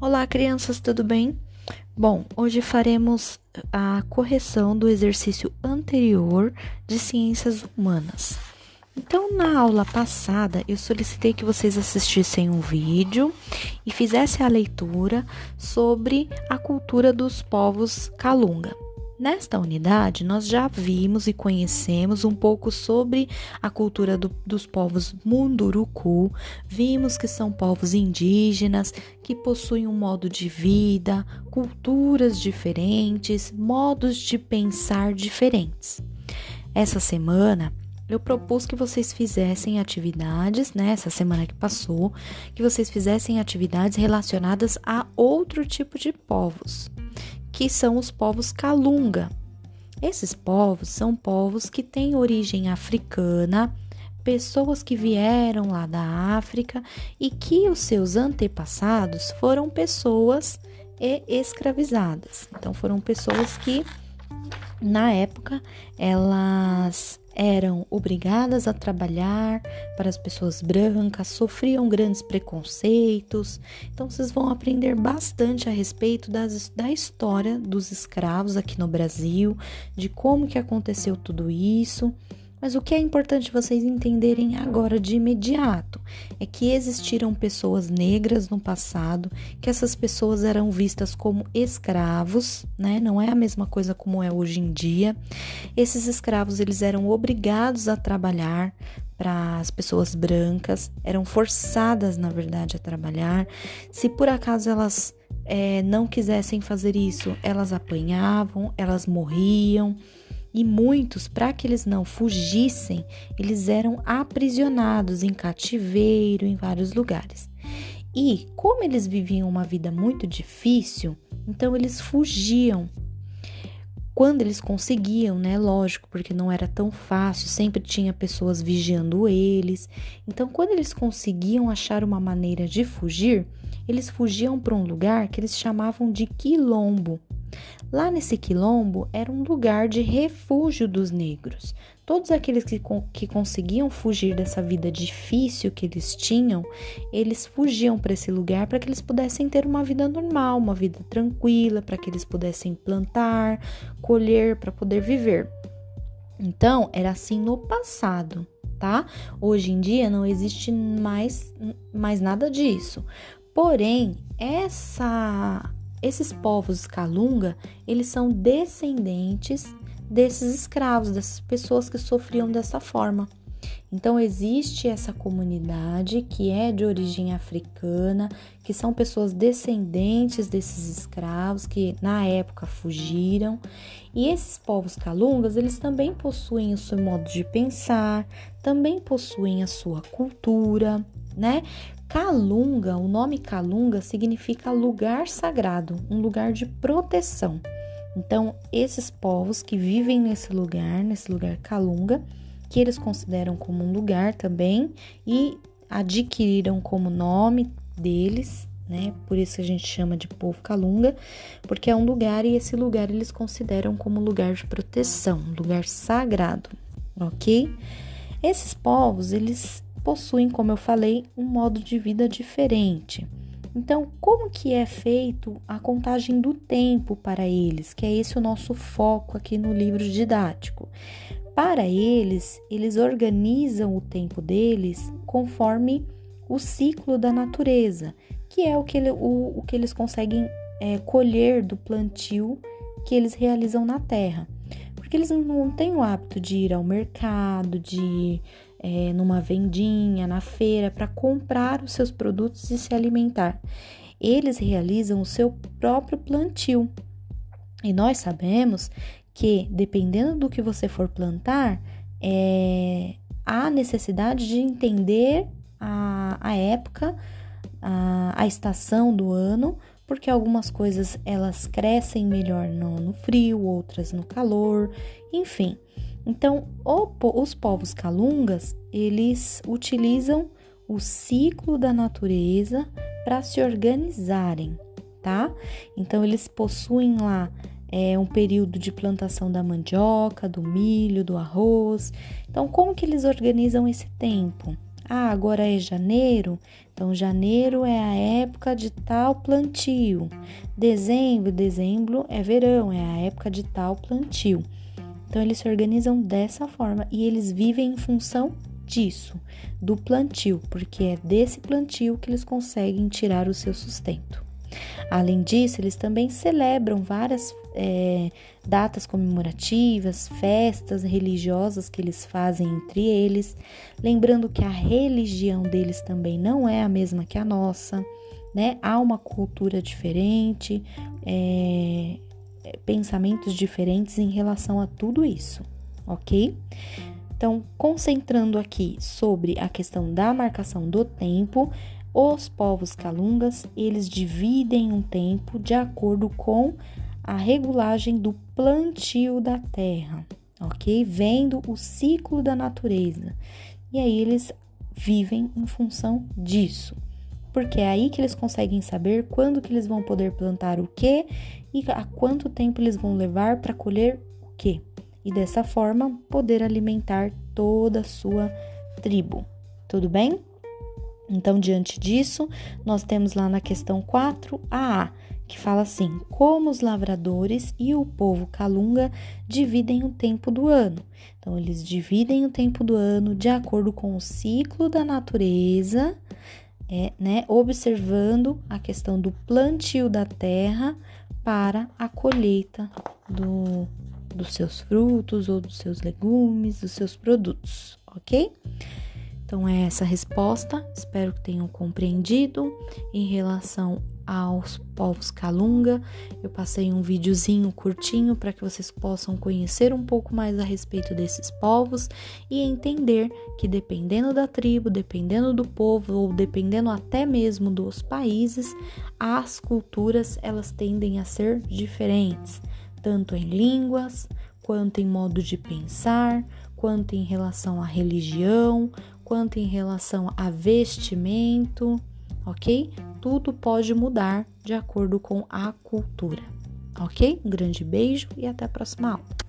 Olá, crianças, tudo bem? Bom, hoje faremos a correção do exercício anterior de ciências humanas. Então, na aula passada, eu solicitei que vocês assistissem um vídeo e fizessem a leitura sobre a cultura dos povos Calunga. Nesta unidade, nós já vimos e conhecemos um pouco sobre a cultura do, dos povos Munduruku, vimos que são povos indígenas que possuem um modo de vida, culturas diferentes, modos de pensar diferentes. Essa semana, eu propus que vocês fizessem atividades, né, essa semana que passou, que vocês fizessem atividades relacionadas a outro tipo de povos que são os povos Kalunga. Esses povos são povos que têm origem africana, pessoas que vieram lá da África e que os seus antepassados foram pessoas escravizadas. Então foram pessoas que na época elas eram obrigadas a trabalhar para as pessoas brancas, sofriam grandes preconceitos. Então, vocês vão aprender bastante a respeito das, da história dos escravos aqui no Brasil, de como que aconteceu tudo isso. Mas o que é importante vocês entenderem agora de imediato é que existiram pessoas negras no passado, que essas pessoas eram vistas como escravos, né? Não é a mesma coisa como é hoje em dia. Esses escravos eles eram obrigados a trabalhar para as pessoas brancas, eram forçadas, na verdade, a trabalhar. Se por acaso elas é, não quisessem fazer isso, elas apanhavam, elas morriam e muitos, para que eles não fugissem, eles eram aprisionados em cativeiro em vários lugares. E como eles viviam uma vida muito difícil, então eles fugiam. Quando eles conseguiam, né? Lógico, porque não era tão fácil, sempre tinha pessoas vigiando eles. Então, quando eles conseguiam achar uma maneira de fugir, eles fugiam para um lugar que eles chamavam de quilombo. Lá nesse quilombo era um lugar de refúgio dos negros. Todos aqueles que, que conseguiam fugir dessa vida difícil que eles tinham, eles fugiam para esse lugar para que eles pudessem ter uma vida normal, uma vida tranquila, para que eles pudessem plantar, colher, para poder viver. Então, era assim no passado, tá? Hoje em dia não existe mais, mais nada disso. Porém, essa esses povos Calunga, eles são descendentes desses escravos, dessas pessoas que sofriam dessa forma. Então existe essa comunidade que é de origem africana, que são pessoas descendentes desses escravos que na época fugiram. E esses povos calungas, eles também possuem o seu modo de pensar, também possuem a sua cultura, né? Calunga, o nome Calunga significa lugar sagrado, um lugar de proteção. Então, esses povos que vivem nesse lugar, nesse lugar Calunga, que eles consideram como um lugar também e adquiriram como nome deles, né? Por isso a gente chama de povo Calunga, porque é um lugar e esse lugar eles consideram como lugar de proteção, lugar sagrado, ok? Esses povos, eles possuem, como eu falei, um modo de vida diferente. Então, como que é feito a contagem do tempo para eles? Que é esse o nosso foco aqui no livro didático. Para eles, eles organizam o tempo deles conforme o ciclo da natureza, que é o que, ele, o, o que eles conseguem é, colher do plantio que eles realizam na terra. Porque eles não têm o hábito de ir ao mercado, de é, numa vendinha, na feira, para comprar os seus produtos e se alimentar. Eles realizam o seu próprio plantio. E nós sabemos que, dependendo do que você for plantar, é, há necessidade de entender a, a época, a, a estação do ano, porque algumas coisas elas crescem melhor no, no frio, outras no calor, enfim. Então, os povos calungas, eles utilizam o ciclo da natureza para se organizarem, tá? Então, eles possuem lá é, um período de plantação da mandioca, do milho, do arroz. Então, como que eles organizam esse tempo? Ah, agora é janeiro, então janeiro é a época de tal plantio. Dezembro, dezembro é verão, é a época de tal plantio. Então eles se organizam dessa forma e eles vivem em função disso, do plantio, porque é desse plantio que eles conseguem tirar o seu sustento. Além disso, eles também celebram várias é, datas comemorativas, festas religiosas que eles fazem entre eles, lembrando que a religião deles também não é a mesma que a nossa, né? Há uma cultura diferente, é, pensamentos diferentes em relação a tudo isso, ok? Então, concentrando aqui sobre a questão da marcação do tempo, os povos calungas, eles dividem um tempo de acordo com a regulagem do plantio da terra, ok? Vendo o ciclo da natureza. E aí eles vivem em função disso. Porque é aí que eles conseguem saber quando que eles vão poder plantar o que e a quanto tempo eles vão levar para colher o que. E dessa forma poder alimentar toda a sua tribo. Tudo bem? Então, diante disso, nós temos lá na questão 4a, que fala assim: como os lavradores e o povo calunga dividem o tempo do ano. Então, eles dividem o tempo do ano de acordo com o ciclo da natureza, é, né, observando a questão do plantio da terra para a colheita do, dos seus frutos ou dos seus legumes, dos seus produtos, ok? Então, é essa a resposta. Espero que tenham compreendido. Em relação aos povos Calunga, eu passei um videozinho curtinho para que vocês possam conhecer um pouco mais a respeito desses povos e entender que dependendo da tribo, dependendo do povo ou dependendo até mesmo dos países, as culturas elas tendem a ser diferentes, tanto em línguas, quanto em modo de pensar, quanto em relação à religião, quanto em relação a vestimento, ok? Tudo pode mudar de acordo com a cultura, ok? Um grande beijo e até a próxima aula.